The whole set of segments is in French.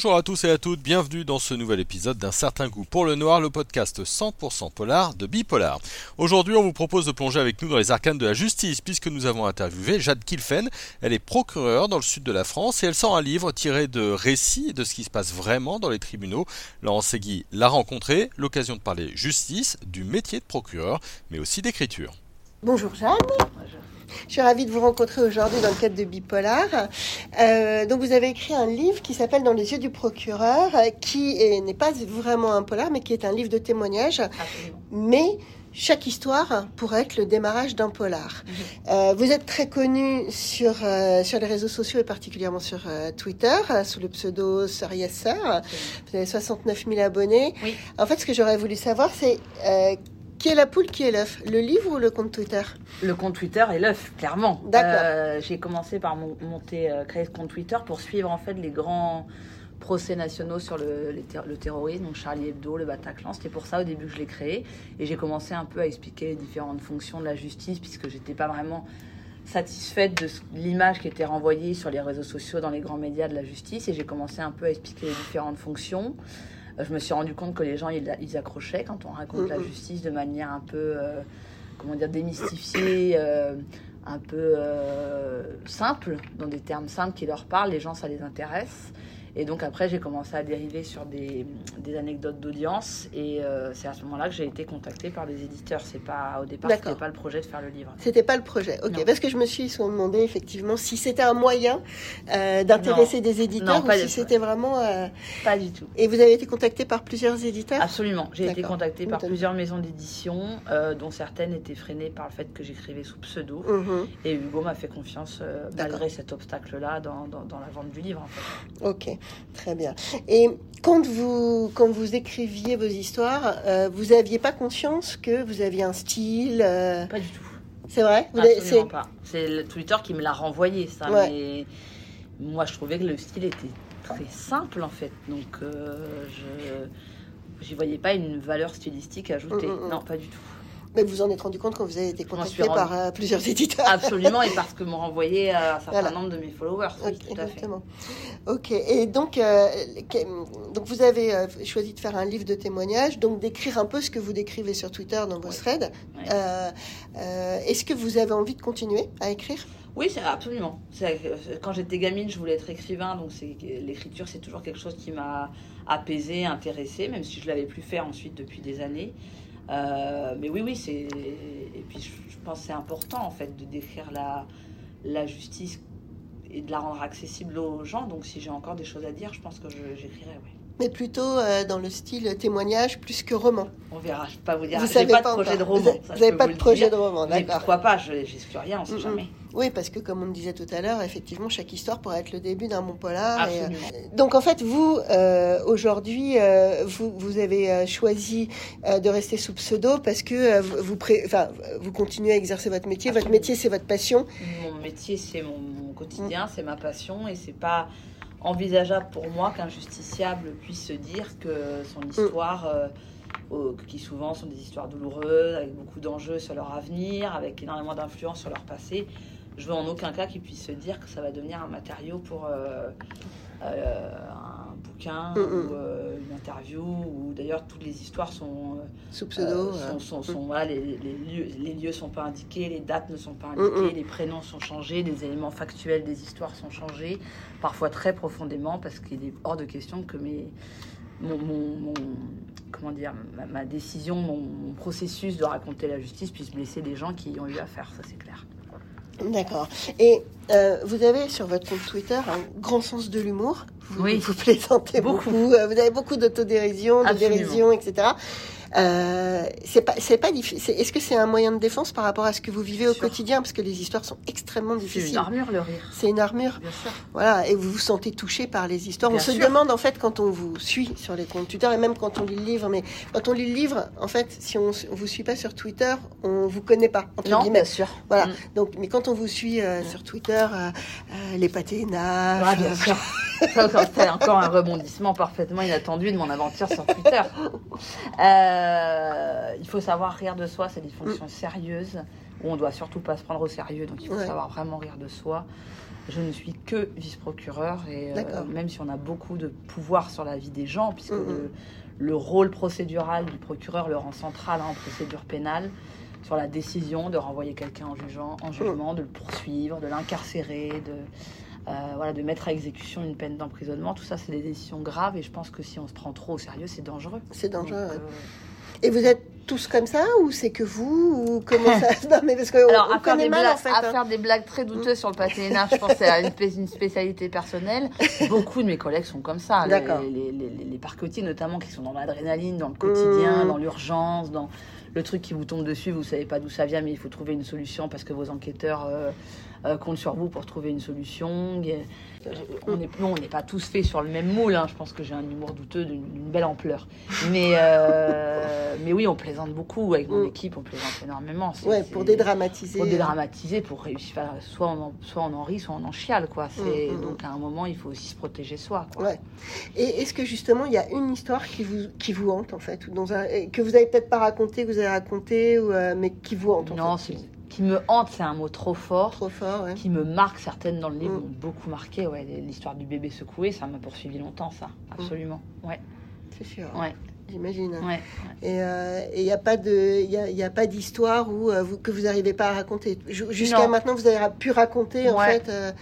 Bonjour à tous et à toutes, bienvenue dans ce nouvel épisode d'un certain goût pour le noir, le podcast 100% polar de Bipolar. Aujourd'hui, on vous propose de plonger avec nous dans les arcanes de la justice, puisque nous avons interviewé Jade Kilfen. Elle est procureure dans le sud de la France et elle sort un livre tiré de récits de ce qui se passe vraiment dans les tribunaux. Laurent Segui l'a rencontré, l'occasion de parler justice, du métier de procureur, mais aussi d'écriture. Bonjour Jeanne. Je suis ravie de vous rencontrer aujourd'hui dans le cadre de Bipolar. Euh, donc vous avez écrit un livre qui s'appelle Dans les yeux du procureur, qui n'est pas vraiment un polar, mais qui est un livre de témoignages. Mais chaque histoire pourrait être le démarrage d'un polar. Mhm. Euh, vous êtes très connu sur, euh, sur les réseaux sociaux et particulièrement sur euh, Twitter, sous le pseudo Sœur Vous avez 69 000 abonnés. En fait, ce que j'aurais voulu savoir, c'est qui est la poule, qui est l'œuf? Le livre ou le compte Twitter? Le compte Twitter et l'œuf, clairement. D'accord. Euh, j'ai commencé par monter, euh, créer ce compte Twitter pour suivre en fait les grands procès nationaux sur le, le terrorisme, donc Charlie Hebdo, le Bataclan. C'était pour ça au début que je l'ai créé. Et j'ai commencé un peu à expliquer les différentes fonctions de la justice, puisque j'étais pas vraiment satisfaite de l'image qui était renvoyée sur les réseaux sociaux, dans les grands médias de la justice. Et j'ai commencé un peu à expliquer les différentes fonctions. Euh, je me suis rendu compte que les gens, ils, accrochaient quand on raconte la justice de manière un peu, euh, comment dire, démystifiée, euh, un peu simple, dans des termes simples qui leur parlent. Les gens, ça les intéresse. Et donc après, j'ai commencé à dériver sur des, des anecdotes d'audience. Et euh, c'est à ce moment-là que j'ai été contactée par les éditeurs. C'est pas au départ, c'était pas le projet de faire le livre. C'était pas le projet. Ok. Parce que je me suis demandé effectivement si c'était un moyen euh, d'intéresser des éditeurs ou si c'était vraiment. Euh, pas du tout. Et vous avez été contactée par plusieurs éditeurs? Absolument. J'ai été contactée par plusieurs maisons d'édition, dont certaines étaient freinées par le fait que j'écrivais sous pseudo. Mhm. Et Hugo m'a fait confiance malgré cet obstacle-là dans, dans, dans, la vente du livre. En fait. Ok. Très bien. Et quand vous, quand vous écriviez vos histoires, euh, vous n'aviez pas conscience que vous aviez un style euh, Pas du tout. C'est vrai? Absolument pas. C'est le Twitter qui me l'a renvoyé, ça. Mais moi, je trouvais que le style était très simple, en fait. Donc, euh, je n'y voyais pas une valeur stylistique ajoutée. Mm, mm, mm. Non, pas du tout. Mais vous en êtes rendu compte quand vous avez été contacté par euh, plusieurs éditeurs. Absolument, et parce que m'ont renvoyé euh, un certain nombre de mes followers. Oui, tout exactement. Ok, et donc, euh, donc vous avez choisi de faire un livre de témoignages, donc d'écrire un peu ce que vous décrivez sur Twitter dans vos threads. Est-ce que vous avez envie de continuer à écrire? Oui, absolument. Quand j'étais gamine, je voulais être écrivain, donc l'écriture, c'est toujours quelque chose qui m'a apaisé, intéressé, même si je l'avais plus fait ensuite depuis des années. Euh, mais oui, oui, c'est. Et puis je, pense c'est important en fait de décrire la, la justice et de la rendre accessible aux gens. Donc si j'ai encore des choses à dire, je pense que j'écrirai, oui. Mais plutôt euh, dans le style témoignage plus que roman. On verra, je ne peux pas vous dire. Vous n'avez pas, de projet de roman. Vous n'avez pas de projet de roman, d'accord. Pourquoi pas Je n'exclus rien, on ne sait jamais. Oui, parce que comme on le disait tout à l'heure, effectivement, chaque histoire pourrait être le début d'un bon polar. Et, euh, donc en fait, vous, euh, aujourd'hui, euh, vous, vous, avez choisi de rester sous pseudo parce que vous, pré... vous continuez à exercer votre métier. Votre métier, c'est votre passion. Mon métier, c'est mon, quotidien, c'est ma passion et c'est pas envisageable pour moi qu'un justiciable puisse se dire que son mm. histoire... qui souvent sont des histoires douloureuses, avec beaucoup d'enjeux sur leur avenir, avec énormément d'influence sur leur passé, je veux en aucun cas qu'ils puissent se dire que ça va devenir un matériau pour euh, euh, bouquin mm, mm. ou euh, une interview. Ou d'ailleurs, toutes les histoires sont sous pseudo. sont, sont, mm. les, lieux, les lieux sont pas indiqués, les dates ne sont pas indiquées, les prénoms sont changés, les éléments factuels des histoires sont changés, parfois très profondément, parce qu'il est hors de question que mes mon, comment dire, ma, décision, mon, processus de raconter la justice puisse blesser des gens qui y ont eu affaire, ça c'est clair. D'accord. Et euh, vous avez sur votre compte Twitter un grand sens de l'humour. Vous, oui. vous plaisantez beaucoup. beaucoup. Euh, vous avez beaucoup d'autodérision, de dérision, etc. Euh, c'est pas, c'est pas difficile. Est-ce que c'est un moyen de défense par rapport à ce que vous vivez au quotidien? Parce que les histoires sont extrêmement difficiles. C'est une armure, le rire. C'est une armure. Bien sûr. Voilà, et vous vous sentez touché par les histoires. on se demande, en fait, quand on vous suit sur les comptes Twitter, et même quand on lit le livre, mais quand on lit le livre, en fait, si on, vous suit pas sur Twitter, on vous connaît pas, entre non, bien sûr. Voilà. Mm. Donc, mais quand on vous suit euh, sur Twitter, euh, les pâtés ah, bien sûr. C'est encore un rebondissement parfaitement inattendu de mon aventure sur Twitter. Euh, il faut savoir rire de soi, c'est des fonctions mm. sérieuses. où on doit surtout pas se prendre au sérieux, donc il faut Ouais. savoir vraiment rire de soi. Je ne suis que vice-procureur et euh, même si on a beaucoup de pouvoir sur la vie des gens, puisque Mhm. le, le rôle procédural du procureur le rend central hein, en procédure pénale, sur la décision de renvoyer quelqu'un en, jugeant, en jugement, de le poursuivre, de l'incarcérer, de, euh, voilà, de mettre à exécution une peine d'emprisonnement. Tout ça, c'est des décisions graves et je pense que si on se prend trop au sérieux, c'est dangereux. C'est dangereux. Donc, euh, Et vous êtes tous comme ça ou c'est que vous ou comment ça Non mais parce qu'on Alors, on à, faire des mal blagues, en fait. à hein. faire des blagues très douteuses sur le patinage, je pense que c'est une, spé- une spécialité personnelle. Beaucoup de mes collègues sont comme ça. Les- D'accord. Les, les, les, parquetiers, notamment, qui sont dans l'adrénaline, dans le quotidien, Mmh. dans l'urgence, dans le truc qui vous tombe dessus, vous savez pas d'où ça vient, mais il faut trouver une solution parce que vos enquêteurs euh, euh, comptent sur vous pour trouver une solution. Euh, on est, non, on n'est pas tous faits sur le même moule. hein. Je pense que j'ai un humour douteux d'une belle ampleur. Mais, euh, mais oui, on plaisante beaucoup avec mon Mm. équipe, on plaisante énormément. Ouais, pour dédramatiser. pour dédramatiser, pour réussir. enfin, soit, on en, soit on en rit, soit on en chiale, quoi. C'est, Mm, mm, donc à un moment, il faut aussi se protéger soi, quoi. Ouais. Et est-ce que justement il y a une histoire qui vous qui vous hante en fait? Ou dans un que vous avez peut-être pas raconté, que vous avez raconté ou euh, mais qui vous hante en Non, fait? c'est- qui me hante, c'est un mot trop fort. trop fort. Ouais. Qui me marque, certaines dans le livre Mm. m'ont beaucoup marqué. Ouais, l'histoire du bébé secoué, ça m'a poursuivi longtemps, ça. Absolument. Ouais, C'est sûr. ouais, J'imagine. ouais. Et euh, il n'y a pas de, il a, a pas d'histoire où euh, vous, que vous n'arrivez pas à raconter. Ju- Jusqu'à Non. maintenant, vous avez pu raconter en fait. euh,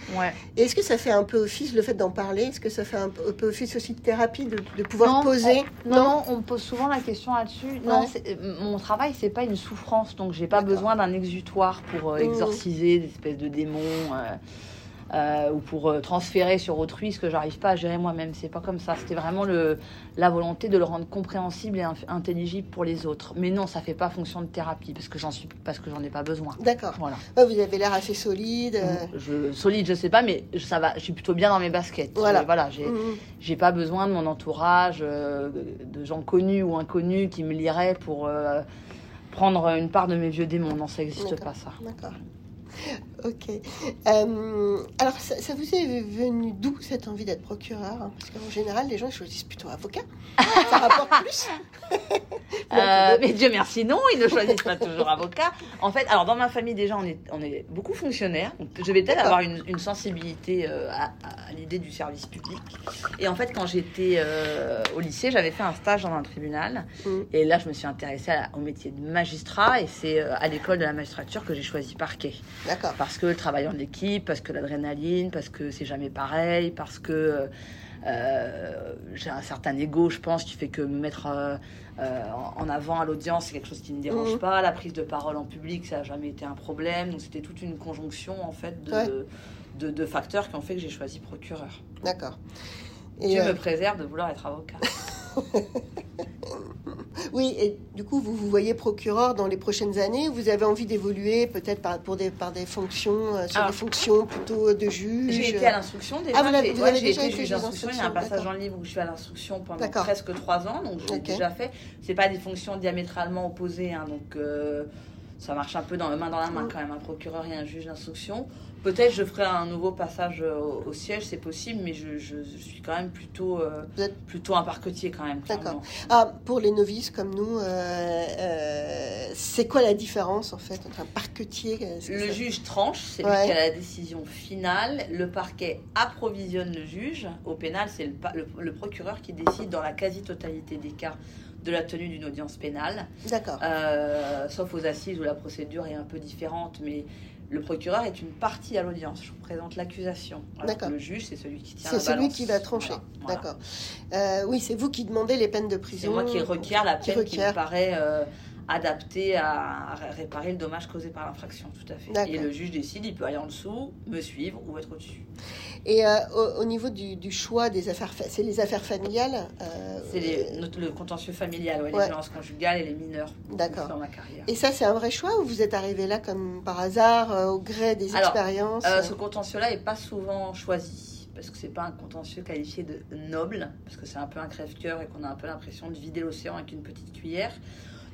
Est-ce que ça fait un peu office le fait d'en parler? Est-ce que ça fait un peu office aussi de thérapie de, de pouvoir Non, poser? on- non, non, on me pose souvent la question là-dessus. Non, euh, mon travail, c'est pas une souffrance, donc j'ai pas besoin d'un exutoire pour euh, Mmh. exorciser des espèces de démons euh, ou pour euh, transférer sur autrui ce que j'arrive pas à gérer moi-même. C'est pas comme ça. C'était vraiment le, la volonté de le rendre compréhensible et intelligible pour les autres. Mais non, ça fait pas fonction de thérapie parce que j'en suis, parce que j'en ai pas besoin. D'accord. Voilà. Vous avez l'air assez solide. euh, Je, solide, je sais pas, mais ça va. Je suis plutôt bien dans mes baskets. Voilà. Voilà j'ai, j'ai pas besoin de mon entourage, euh, de gens connus ou inconnus qui me liraient pour euh, prendre une part de mes vieux démons. Non, ça n'existe pas ça. D'accord. Ok. Euh, alors, ça, ça vous est venu d'où cette envie d'être procureur hein Parce qu'en général, les gens choisissent plutôt avocat. ça rapporte plus. Euh, mais Dieu merci, non, ils ne choisissent pas toujours avocat. En fait, alors dans ma famille déjà, on est, on est beaucoup fonctionnaires. Je vais peut-être avoir une, une sensibilité euh, à, à l'idée du service public. Et en fait, quand j'étais au lycée, j'avais fait un stage dans un tribunal. Mhm. Et là, je me suis intéressée à- au métier de magistrat. Et c'est à l'école de la magistrature que j'ai choisi parquet. D'accord. Parce que le travail en équipe, parce que l'adrénaline, parce que c'est jamais pareil, parce que euh, j'ai un certain ego, je pense, qui fait que me mettre euh, euh, en avant à l'audience, c'est quelque chose qui ne me dérange Mhm. pas. La prise de parole en public, ça n'a jamais été un problème. Donc c'était toute une conjonction en fait de, Ouais. de, de facteurs qui ont fait que j'ai choisi procureur. D'accord. Et, Dieu me préserve de vouloir être avocat. Oui, et du coup, vous vous voyez procureur dans les prochaines années? Vous avez envie d'évoluer peut-être par, pour des, par des fonctions, euh, sur Alors, des fonctions plutôt de juge? J'ai été à l'instruction déjà. Ah, vous J'ai- vous ouais, avez j'ai déjà été juge d'instruction. Il y a un passage en livre où je suis à l'instruction pendant presque trois ans, donc je l'ai Ok. déjà fait. C'est pas des fonctions diamétralement opposées, hein, donc euh, ça marche un peu dans main dans la main quand même, un procureur et un juge d'instruction. Peut-être je ferai un nouveau passage euh, au, au siège, c'est possible, mais je, je- je suis quand même plutôt, euh, êtes- plutôt un parquetier quand même. D'accord. Ah, pour les novices comme nous, euh, euh, c'est quoi la différence en fait entre un parquetier Le juge tranche, c'est Ouais. lui qui a la décision finale. Le parquet approvisionne le juge. Au pénal, c'est le, le- le procureur qui décide dans la quasi-totalité des cas de la tenue d'une audience pénale, D'accord. Euh, sauf aux assises où la procédure est un peu différente. Mais le procureur est une partie à l'audience. Je vous présente l'accusation. D'accord. Le juge, c'est celui qui tient C'est la celui balance. qui va trancher. Voilà. D'accord. Euh, oui, c'est vous qui demandez les peines de C'est prison. moi qui requiert la Qui peine qui, me requiert. paraît euh, adaptée à, réparer le dommage causé par l'infraction, tout à fait. Et le juge décide, il peut aller en dessous, me suivre ou être au-dessus. Et euh, au, au niveau du, du choix des affaires, fa- c'est les affaires familiales. euh, C'est les- notre- le contentieux familial, ouais, les violences conjugales et les mineurs. D'accord. Dans ma carrière. Et ça, c'est un vrai choix ou vous êtes arrivé là comme par hasard, euh, au gré des Alors, expériences Euh, ce contentieux-là n'est pas souvent choisi parce que c'est pas un contentieux qualifié de noble, parce que c'est un peu un crève-cœur et qu'on a un peu l'impression de vider l'océan avec une petite cuillère.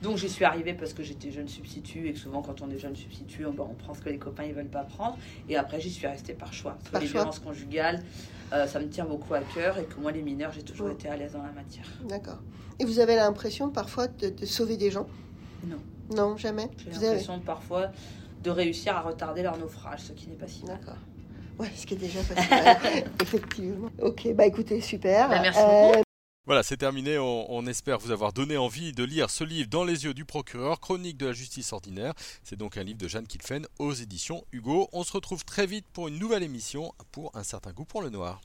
Donc j'y suis arrivée parce que j'étais jeune substitut et que souvent quand on est jeune substitut, on, ben, on prend ce que les copains ils veulent pas prendre. Et après j'y suis restée par choix. Parce que Par les choix. violences conjugales, euh, ça me tient beaucoup à cœur et que moi les mineurs, j'ai toujours été à l'aise dans la matière. D'accord. Et vous avez l'impression parfois de, de sauver des gens? Non. Non, jamais? J'ai avez- l'impression parfois de réussir à retarder leur naufrage, ce qui n'est pas si mal. D'accord. Ouais, ce qui est déjà pas si mal, effectivement. Ok, bah écoutez, super. Bah, merci beaucoup. Voilà, c'est terminé. On, espère vous avoir donné envie de lire ce livre dans les yeux du procureur, Chronique de la justice ordinaire. C'est donc un livre de Jeanne Kilfen aux éditions Hugo. On se retrouve très vite pour une nouvelle émission pour un certain goût pour le noir.